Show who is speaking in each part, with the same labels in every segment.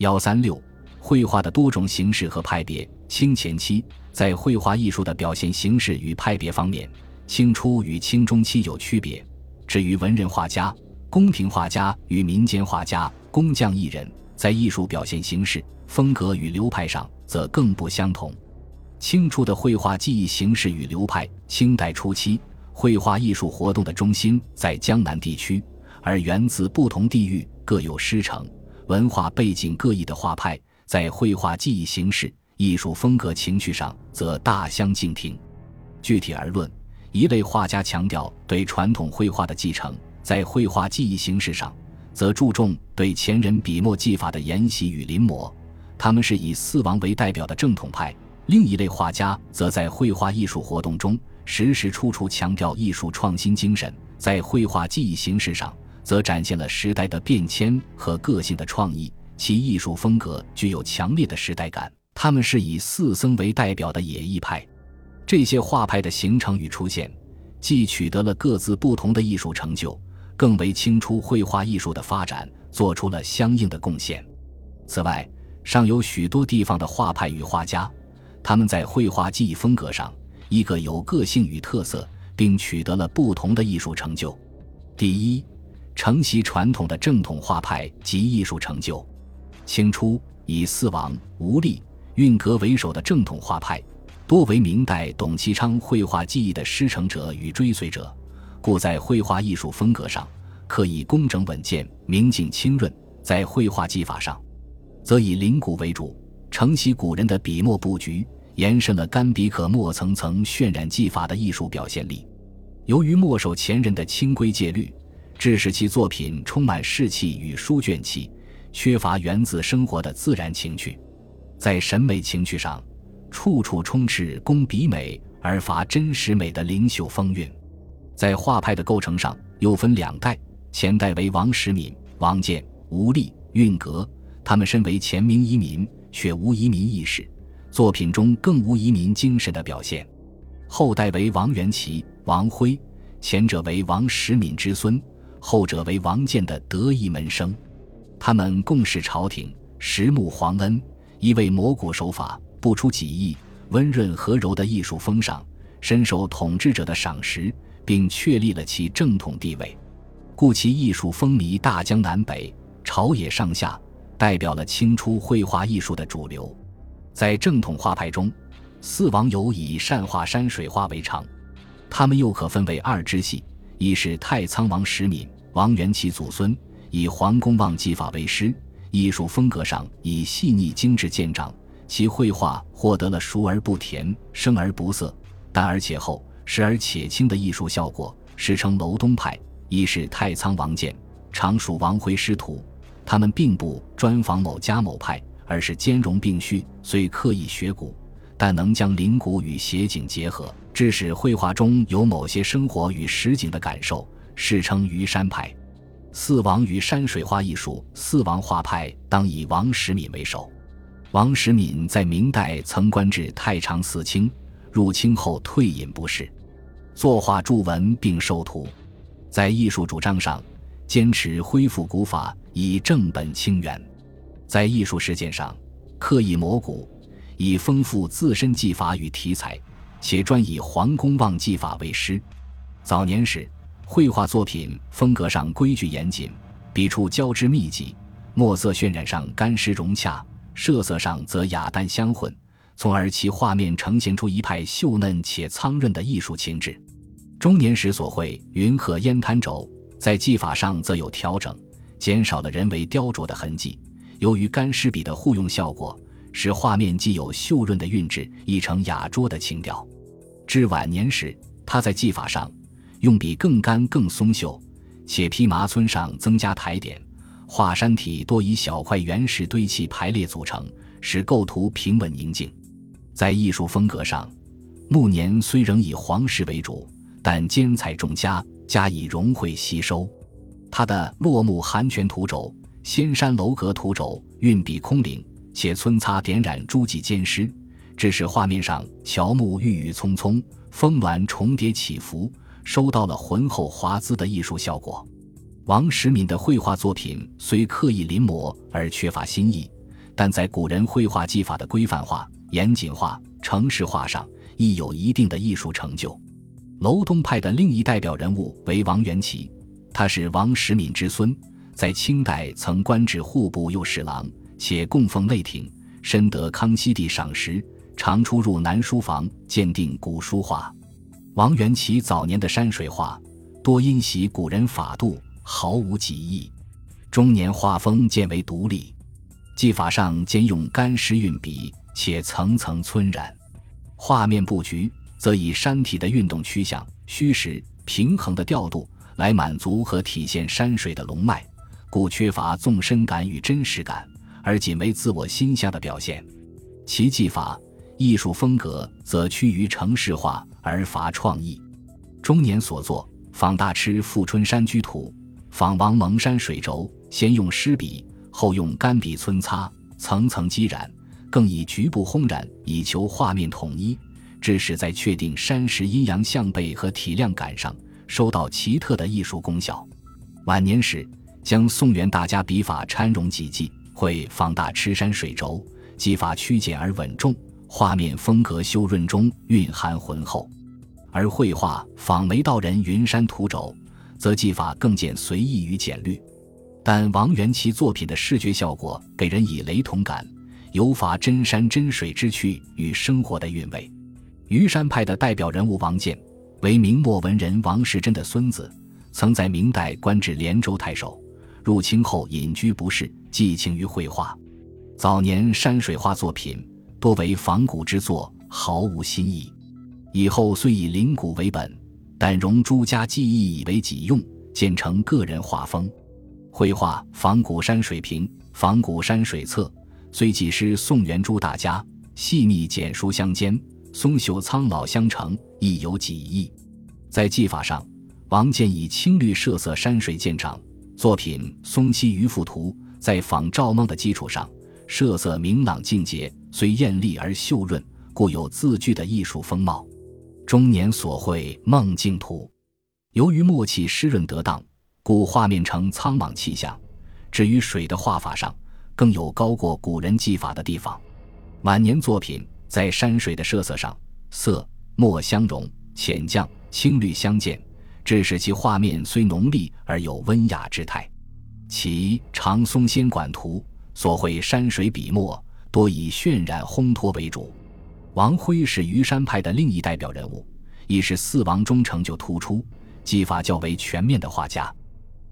Speaker 1: 幺三六，绘画的多种形式和派别。清前期，在绘画艺术的表现形式与派别方面，清初与清中期有区别。至于文人画家、宫廷画家与民间画家、工匠艺人，在艺术表现形式、风格与流派上，则更不相同。清初的绘画技艺形式与流派，清代初期，绘画艺术活动的中心在江南地区，而源自不同地域、各有师承。文化背景各异的画派，在绘画技艺形式、艺术风格、情绪上则大相径庭。具体而论，一类画家强调对传统绘画的继承，在绘画技艺形式上，则注重对前人笔墨技法的研习与临摹。他们是以四王为代表的正统派。另一类画家则在绘画艺术活动中，时时处处强调艺术创新精神，在绘画技艺形式上。则展现了时代的变迁和个性的创意，其艺术风格具有强烈的时代感。他们是以四僧为代表的野艺派，这些画派的形成与出现，既取得了各自不同的艺术成就，更为清初绘画艺术的发展做出了相应的贡献。此外，尚有许多地方的画派与画家，他们在绘画技艺风格上，一个有个性与特色，并取得了不同的艺术成就。第一。承袭传统的正统画派及艺术成就，清初以四王、吴立、韵阁为首的正统画派，多为明代董其昌绘画技艺的师承者与追随者，故在绘画艺术风格上刻意工整稳健、明净清润；在绘画技法上，则以临古为主，承袭古人的笔墨布局，延伸了干笔可墨层层渲染技法的艺术表现力。由于墨守前人的清规戒律。致使其作品充满士气与书卷气，缺乏源自生活的自然情趣。在审美情趣上，处处充斥工笔美而乏真实美的灵秀风韵。在画派的构成上，又分两代：前代为王时敏、王建、吴立、韵阁，他们身为前明遗民，却无移民意识，作品中更无移民精神的表现；后代为王元祁、王辉，前者为王时敏之孙。后者为王建的得意门生，他们共事朝廷，实慕皇恩，一位磨骨手法，不出己意，温润和柔的艺术风尚，深受统治者的赏识，并确立了其正统地位，故其艺术风靡大江南北，朝野上下，代表了清初绘画艺术的主流。在正统画派中，四王有以善画山水画为常，他们又可分为二支系。一是太仓王石敏、王元祁祖孙，以黄公望技法为师，艺术风格上以细腻精致见长，其绘画获得了熟而不甜、生而不涩、淡而且厚、实而且轻的艺术效果，史称楼东派。一是太仓王建，常属王辉师徒，他们并不专仿某家某派，而是兼容并蓄，虽刻意学古。但能将灵骨与写景结合，致使绘画中有某些生活与实景的感受，世称虞山派。四王与山水画艺术，四王画派当以王时敏为首。王时敏在明代曾官至太常寺卿，入清后退隐不仕，作画著文并授徒。在艺术主张上，坚持恢复古法，以正本清源；在艺术实践上，刻意磨古。以丰富自身技法与题材，且专以黄公望技法为师。早年时，绘画作品风格上规矩严谨，笔触交织密集，墨色渲染上干湿融洽，设色上则雅淡相混，从而其画面呈现出一派秀嫩且苍润的艺术情致。中年时所绘云鹤烟滩轴，在技法上则有调整，减少了人为雕琢的痕迹。由于干湿笔的互用效果。使画面既有秀润的韵致，亦成雅拙的情调。至晚年时，他在技法上用笔更干更松秀，且披麻皴上增加台点，画山体多以小块原石堆砌排列组成，使构图平稳宁静。在艺术风格上，暮年虽仍以黄石为主，但兼采众家，加以融会吸收。他的落木寒泉图轴、仙山楼阁图轴，运笔空灵。且皴擦点染诸迹兼施，致使画面上乔木郁郁葱葱，峰峦重叠起伏，收到了浑厚华滋的艺术效果。王时敏的绘画作品虽刻意临摹而缺乏新意，但在古人绘画技法的规范化、严谨化、程式化上，亦有一定的艺术成就。楼东派的另一代表人物为王元祁，他是王时敏之孙，在清代曾官至户部右侍郎，且供奉内廷，深得康熙帝赏识，常出入南书房鉴定古书画。王元祁早年的山水画多因袭古人法度，毫无己意。中年画风渐为独立，技法上兼用干湿运笔，且层层皴染。画面布局则以山体的运动趋向、虚实平衡的调度来满足和体现山水的龙脉，故缺乏纵深感与真实感，而仅为自我心象的表现。其技法。艺术风格则趋于程式化而乏创意。中年所作《仿大痴·富春山居图》，仿王蒙山水轴，先用湿笔，后用干笔皴擦，层层积染，更以局部烘染以求画面统一，致使在确定山石阴阳向背和体量感上收到奇特的艺术功效。晚年时，将宋元大家笔法掺融几记，会放大痴山水轴，技法曲简而稳重。画面风格修润中蕴含浑厚，而绘画仿梅道人云山图轴，则技法更见随意与简略。但王元祁作品的视觉效果给人以雷同感，有法真山真水之趣与生活的韵味。虞山派的代表人物王建，为明末文人王士祯的孙子，曾在明代官至连州太守，入清后隐居不仕，寄情于绘画。早年山水画作品。多为仿古之作，毫无新意。以后虽以灵古为本，但融诸家技艺以为己用，渐成个人画风。绘画仿古山水平、仿古山水册，虽几师宋元朱大家，细密简疏相间，松秀苍老相承，亦有几意。在技法上，王建以青绿设色山水见长，作品《松溪渔父图》在仿赵孟的基础上。设色明朗净洁，虽艳丽而秀润，故有字句的艺术风貌。中年所绘《梦境图》，由于墨气湿润得当，故画面呈苍莽气象。至于水的画法上，更有高过古人技法的地方。晚年作品在山水的设色上，色墨相融，浅绛青绿相间，致使其画面虽浓丽而有温雅之态。其《长松仙馆图》。所绘山水笔墨多以渲染烘托为主。王辉是虞山派的另一代表人物，亦是四王中成就突出、技法较为全面的画家。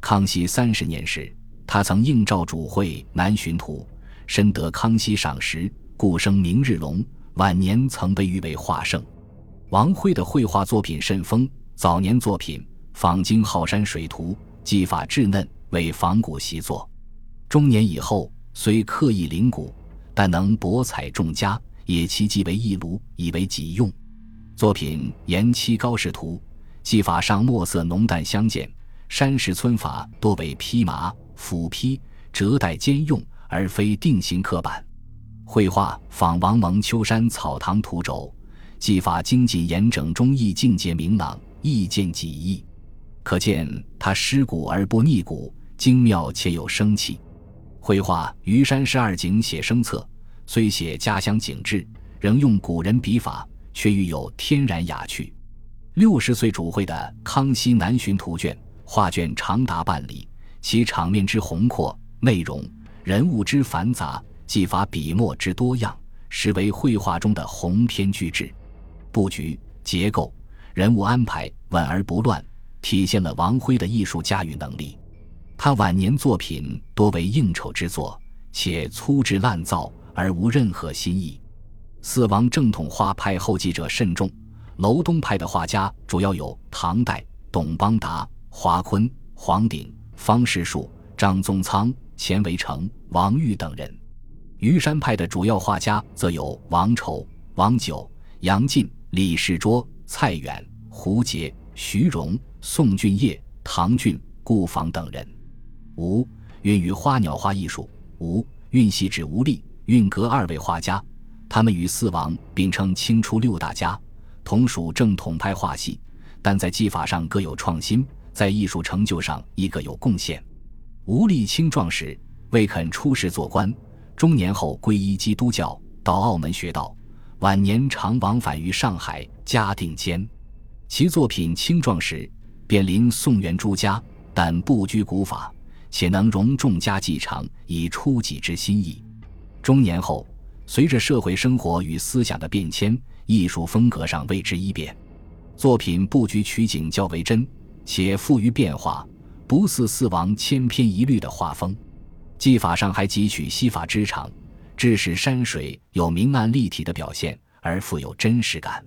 Speaker 1: 康熙三十年时，他曾应召主绘《南巡图》，深得康熙赏识，故生明日龙。晚年曾被誉为画圣。王辉的绘画作品甚丰，早年作品仿京浩山水图，技法稚嫩，为仿古习作。中年以后。虽刻意临古，但能博采众家，也其即为一炉，以为己用。作品《延期高士图》，技法上墨色浓淡相间，山石皴法多为披麻、斧劈、折带兼用，而非定型刻板。绘画仿王蒙秋山草堂图轴，技法精谨严整中意境界明朗，意见己意，可见他尸古而不逆古，精妙且有生气。绘画《虞山十二景写生册》，虽写家乡景致，仍用古人笔法，却愈有天然雅趣。六十岁主绘的《康熙南巡图卷》，画卷长达半里，其场面之宏阔，内容人物之繁杂，技法笔墨之多样，实为绘画中的鸿篇巨制。布局、结构、人物安排稳而不乱，体现了王辉的艺术驾驭能力。他晚年作品多为应酬之作，且粗制滥造而无任何新意。四王正统画派后继者甚众，楼东派的画家主要有唐代董邦达、华坤、黄鼎、方士树、张宗苍、钱维成、王玉等人。虞山派的主要画家则有王丑、王九、杨进、李世卓、蔡远、胡杰、徐荣、宋俊业、唐俊、顾坊等人。吴运于花鸟画艺术，吴运系指吴立、运阁二位画家，他们与四王并称清初六大家，同属正统派画系，但在技法上各有创新，在艺术成就上亦各有贡献。吴立青壮时未肯出仕做官，中年后皈依基督教，到澳门学道，晚年常往返于上海、嘉定间。其作品青壮时便临宋元诸家，但不拘古法，且能容众家继承，以出己之心意。中年后，随着社会生活与思想的变迁，艺术风格上为之一变，作品布局取景较为真，且富于变化。不似四王千篇一律的画风，技法上还汲取西法之长，致使山水有明暗立体的表现，而富有真实感。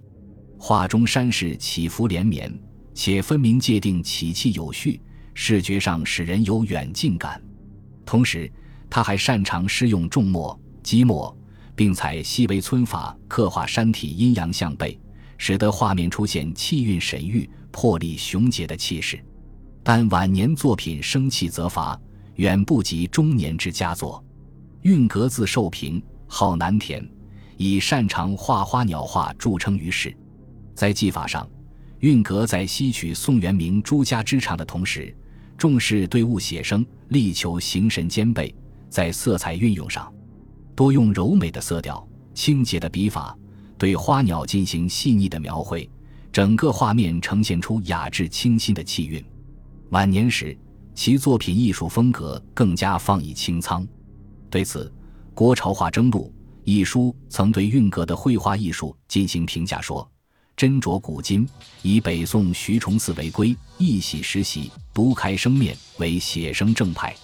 Speaker 1: 画中山势起伏连绵，且分明界定起气有序，视觉上使人有远近感。同时，他还擅长施用重墨、积墨，并采细微皴法刻画山体阴阳相背，使得画面出现气韵神韵、魄力雄杰的气势。但晚年作品生气则乏，远不及中年之佳作。韵格字寿平，号南田，以擅长画花鸟画著称于世。在技法上，韵格在吸取宋元明诸家之长的同时，重视对物写生，力求形神兼备。在色彩运用上，多用柔美的色调、清洁的笔法，对花鸟进行细腻的描绘，整个画面呈现出雅致清新的气韵。晚年时，其作品艺术风格更加放逸清仓。对此，《郭朝画征录》一书曾对韵格的绘画艺术进行评价说：“斟酌古今，以北宋徐崇嗣为圭，一洗时习，独开生面，为写生正派。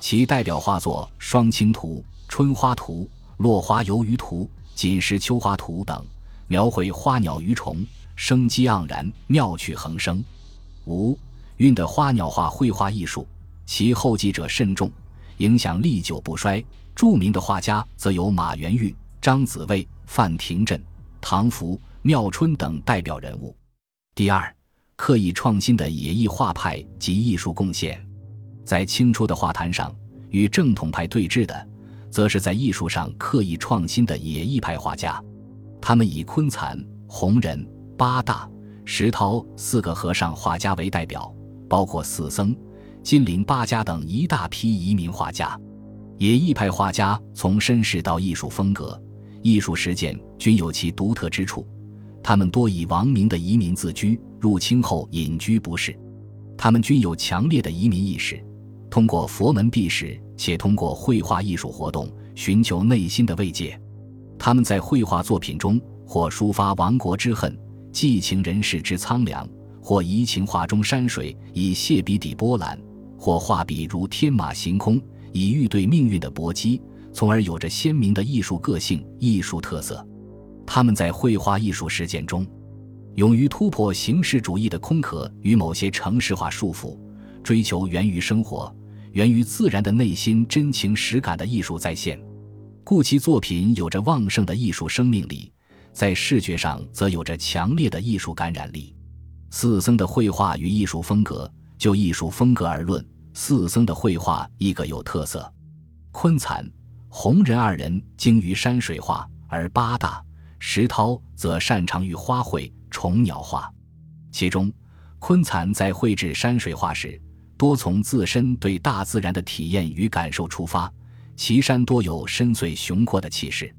Speaker 1: 其代表画作《双清图》《春花图》《落花游鱼图》《锦时秋花图》等，描绘花鸟鱼虫，生机盎然，妙趣横生。五。韵的花鸟画绘画艺术，其后继者甚众，影响历久不衰。著名的画家则有马元玉、张子畏、范廷镇、唐福、妙春等代表人物。第二，刻意创新的野艺画派及艺术贡献，在清初的画坛上，与正统派对峙的，则是在艺术上刻意创新的野艺派画家。他们以昆蚕、红人、八大、石涛四个和尚画家为代表。包括四僧、金陵八家等一大批移民画家，野艺派画家从身世到艺术风格、艺术实践均有其独特之处。他们多以王明的移民自居，入清后隐居不仕。他们均有强烈的移民意识，通过佛门避世，且通过绘画艺术活动寻求内心的慰藉。他们在绘画作品中，或抒发亡国之恨，寄情人世之苍凉。或移情画中山水，以泻笔抵波澜；或画笔如天马行空，以喻对命运的搏击，从而有着鲜明的艺术个性、艺术特色。他们在绘画艺术实践中，勇于突破形式主义的空壳与某些城市化束缚，追求源于生活、源于自然的内心真情实感的艺术再现，故其作品有着旺盛的艺术生命力，在视觉上则有着强烈的艺术感染力。四僧的绘画与艺术风格，就艺术风格而论，四僧的绘画亦各有特色。昆蚕、弘仁二人精于山水画，而八大、石涛则擅长于花卉、虫鸟画。其中，昆蚕在绘制山水画时，多从自身对大自然的体验与感受出发，其山多有深邃雄阔的气势。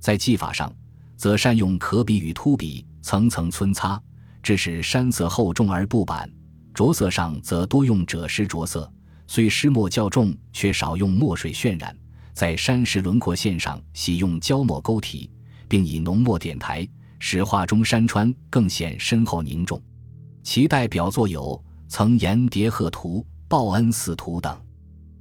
Speaker 1: 在技法上，则善用可笔与秃笔，层层皴擦。致使山色厚重而不板，着色上则多用赭石着色，虽湿墨较重，却少用墨水渲染。在山石轮廓线上喜用胶墨勾提，并以浓墨点台，使画中山川更显深厚凝重。其代表作有《曾岩叠鹤图》《报恩寺图》等。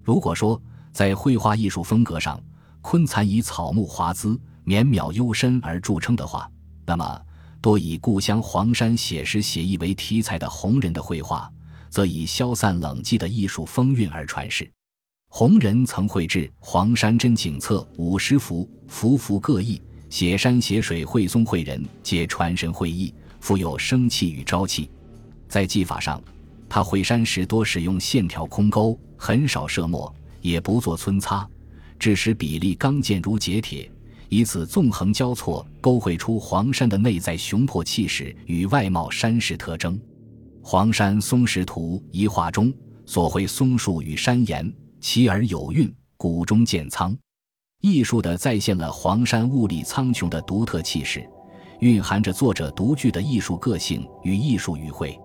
Speaker 1: 如果说在绘画艺术风格上，昆蚕以草木华姿、绵渺幽深而著称的话，那么。多以故乡黄山写实写意为题材的红人的绘画，则以消散冷寂的艺术风韵而传世。红人曾绘制《黄山真景册》五十幅，幅幅各异，写山写水，绘松绘人，皆传神会意，富有生气与朝气。在技法上，他绘山时多使用线条空勾，很少设墨，也不做皴擦，致使比例刚健如铁铁。以此纵横交错，勾绘出黄山的内在雄阔气势与外貌山势特征。《黄山松石图》一画中所绘松树与山岩，奇而有韵，古中见苍。艺术的再现了黄山雾里苍穹的独特气势，蕴含着作者独具的艺术个性与艺术语汇。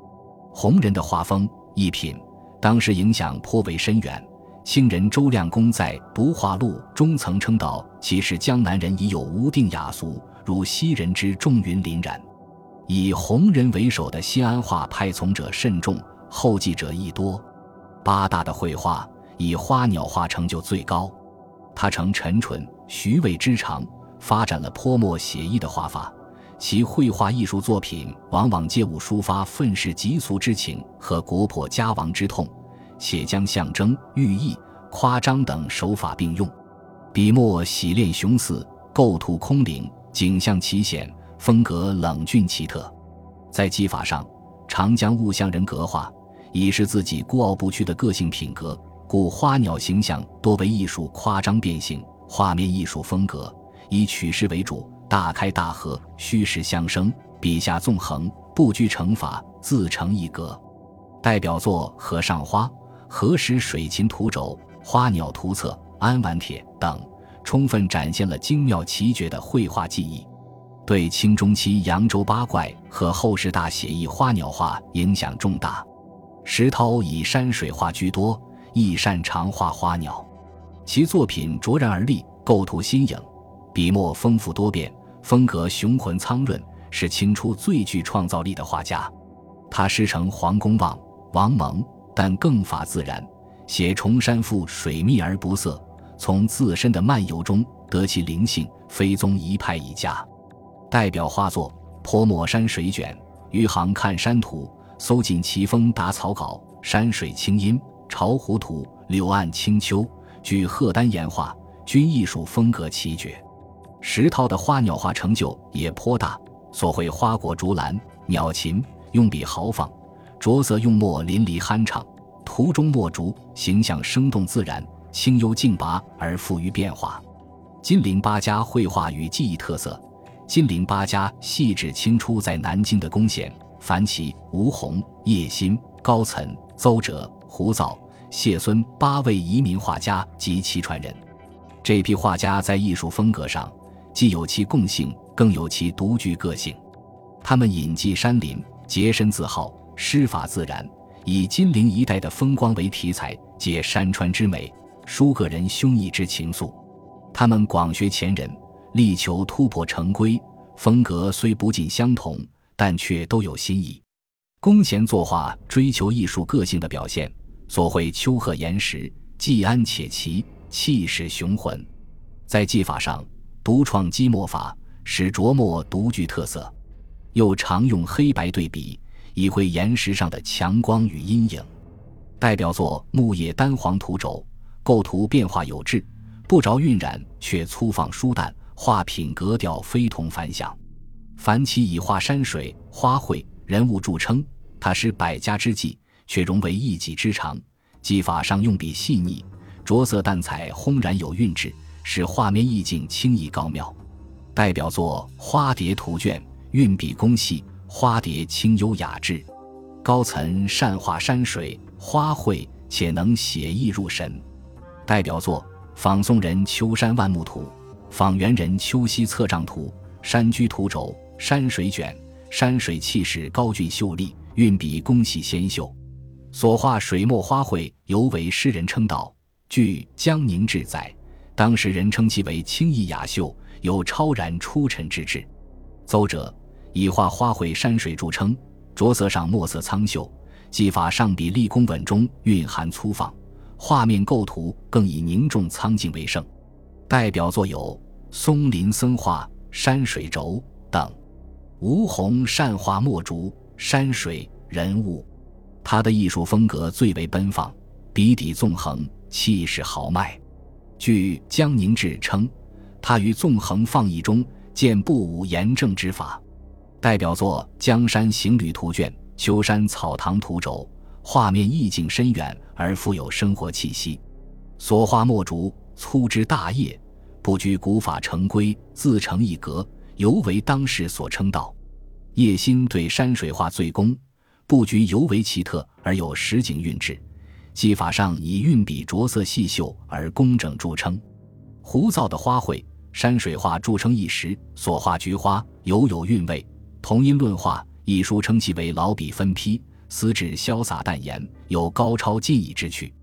Speaker 1: 红人的画风艺品，当时影响颇为深远。清人周亮公在《读画录》中曾称道：“其实江南人已有无定雅俗，如西人之重云林然。”以红人为首的西安画派从者甚众，后继者亦多。八大的绘画以花鸟画成就最高，他呈沉淳徐渭之长，发展了泼墨写意的画法。其绘画艺术作品往往借物抒发愤世嫉俗之情和国破家亡之痛。且将象征、寓意、夸张等手法并用，笔墨洗练雄肆，构图空灵，景象奇险，风格冷峻奇特。在技法上，常将物象人格化，以示自己孤傲不屈的个性品格。故花鸟形象多为艺术夸张变形，画面艺术风格以取势为主，大开大合，虚实相生，笔下纵横，不拘成法，自成一格。代表作《河上花》。何时水禽图轴、花鸟图册、安丸帖等，充分展现了精妙奇绝的绘画技艺，对清中期扬州八怪和后世大写意花鸟画影响重大。石涛以山水画居多，亦擅长画花鸟，其作品卓然而立，构图新颖，笔墨丰富多变，风格雄浑苍润，是清初最具创造力的画家。他师承黄公望、王蒙。但更法自然，写崇山赋水密而不涩，从自身的漫游中得其灵性，非宗一派一家。代表画作《泼墨山水卷》，余杭看山图，搜尽奇峰打草稿，山水清音，巢湖图，柳岸清秋，据贺丹岩画，均艺术风格奇绝。石涛的花鸟画成就也颇大，所绘花果竹篮、鸟禽，用笔豪放。着色用墨淋漓酣畅，图中墨竹形象生动自然，清幽静拔而富于变化。金陵八家绘画与技艺特色。金陵八家系指清初在南京的龚贤、樊奇、吴宏、叶欣、高岑、邹哲、胡藻、谢孙八位移民画家及其传人。这批画家在艺术风格上既有其共性，更有其独具个性。他们隐迹山林，洁身自好。诗法自然，以金陵一带的风光为题材，借山川之美，抒个人胸臆之情愫。他们广学前人，力求突破成规，风格虽不尽相同，但却都有新意。龚贤作画追求艺术个性的表现，所绘丘壑岩石，既安且奇，气势雄浑。在技法上，独创积墨法，使着墨独具特色，又常用黑白对比。以绘岩石上的强光与阴影，代表作《木叶丹黄图轴》，构图变化有致，不着晕染，却粗放疏淡，画品格调非同凡响。凡其以画山水、花卉、人物著称，他施百家之技，却融为一己之长。技法上用笔细腻，着色淡彩，轰然有韵致，使画面意境清逸高妙。代表作《花蝶图卷》，运笔工细。花蝶清幽雅致，高岑善画山水花卉，且能写意入神。代表作《仿宋人秋山万木图》《仿元人秋夕策丈图》《山居图轴》《山水卷》，山水气势高峻秀丽，运笔工细纤秀。所画水墨花卉，尤为诗人称道。据《江宁志》载，当时人称其为清逸雅秀，有超然出尘之志。邹者。以画花卉山水著称，着色上墨色苍秀，技法上笔立功稳中蕴含粗放，画面构图更以凝重苍劲为胜。代表作有《松林僧画》《山水轴》等。吴宏善画墨竹、山水、人物，他的艺术风格最为奔放，笔底纵横，气势豪迈。据《江宁志》称，他于纵横放逸中见不武严正之法。代表作《江山行旅图卷》《秋山草堂图轴》，画面意境深远而富有生活气息。所画墨竹粗枝大叶，不拘古法成规，自成一格，尤为当世所称道。叶心对山水画最工，布局尤为奇特而有实景韵致，技法上以运笔着色细秀而工整著称。胡造的花卉，山水画著称一时，所画菊花犹有韵味。同音论画一书称其为老笔分批，思指潇洒淡颜，有高超尽逸之趣。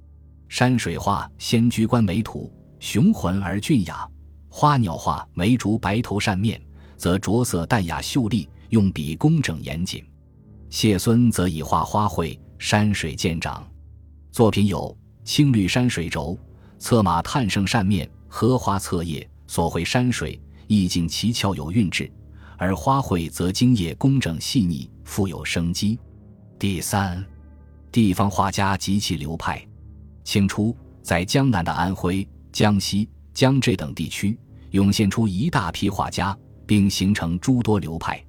Speaker 1: 山水画仙居观美土，雄浑而俊雅；花鸟画梅竹白头扇面，则着色淡雅秀丽，用笔工整严谨。谢孙则以画花卉、山水见长，作品有青绿山水轴、策马探胜扇面、荷花侧叶。所绘山水意境奇巧有韵致，而花卉则茎叶工整细腻，富有生机。第三，地方画家及其流派。清初，在江南的安徽、江西、江浙等地区，涌现出一大批画家，并形成诸多流派。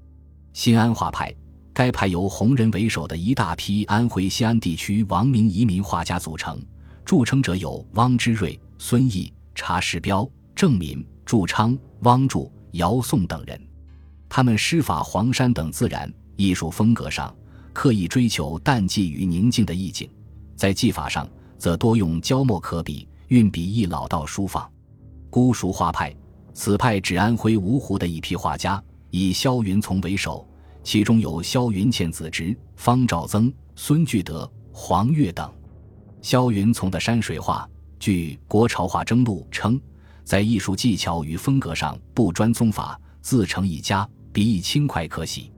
Speaker 1: 新安画派，该派由洪仁为首的一大批安徽西安地区王明移民画家组成，著称者有汪之瑞、孙毅、查世标、郑敏、祝昌、汪柱、姚宋等人。他们师法黄山等自然艺术风格上，刻意追求淡寂与宁静的意境，在技法上。则多用焦墨可笔，运笔亦老道舒放。姑熟画派，此派指安徽芜湖的一批画家，以萧云从为首，其中有萧云倩子侄、方兆曾、孙巨德、黄岳等。萧云从的山水画，据《国潮画征录》称，在艺术技巧与风格上不专宗法，自成一家，笔意轻快可喜。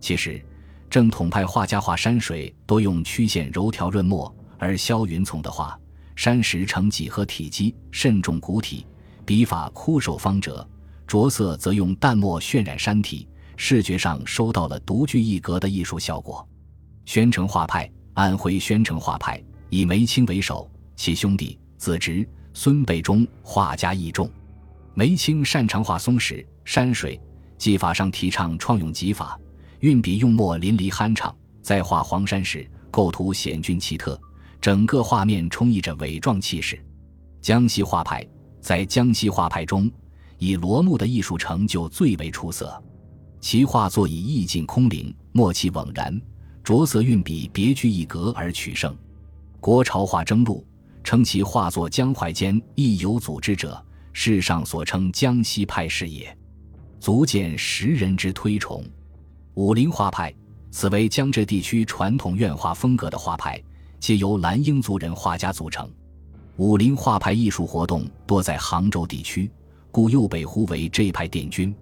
Speaker 1: 其实，正统派画家画山水多用曲线柔条润墨。而萧云从的画，山石呈几何体积，慎重古体，笔法枯瘦方折，着色则用淡墨渲染山体，视觉上收到了独具一格的艺术效果。宣城画派，安徽宣城画派以梅青为首，其兄弟子侄孙辈中画家亦众。梅青擅长画松石、山水，技法上提倡创用技法，运笔用墨淋漓酣畅，在画黄山时构图险峻奇特。整个画面充溢着伟壮气势。江西画派在江西画派中，以罗木的艺术成就最为出色。其画作以意境空灵、默契稳然，着色运笔别具一格而取胜。《国潮画征录》称其画作江淮间亦有组织者，世上所称江西派是也，足见时人之推崇。武林画派，此为江浙地区传统院画风格的画派。皆由蓝英族人画家组成，武林画派艺术活动多在杭州地区，故又被呼为这派殿军。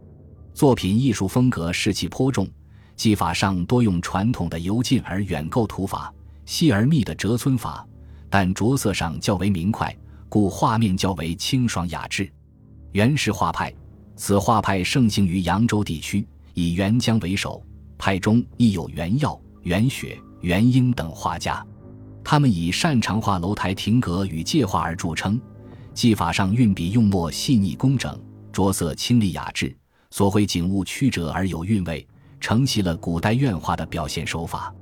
Speaker 1: 作品艺术风格士气颇重，技法上多用传统的由近而远构图法，细而密的折皴法，但着色上较为明快，故画面较为清爽雅致。元石画派，此画派盛行于扬州地区，以元江为首，派中亦有元耀、元雪、元英等画家。他们以擅长画楼台亭阁与界画而著称，技法上运笔用墨细腻工整，着色清丽雅致，所绘景物曲折而有韵味，承袭了古代院画的表现手法。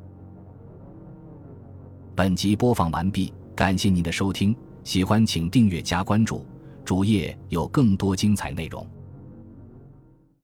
Speaker 1: 本集播放完毕，感谢您的收听，喜欢请订阅加关注，主页有更多精彩内容。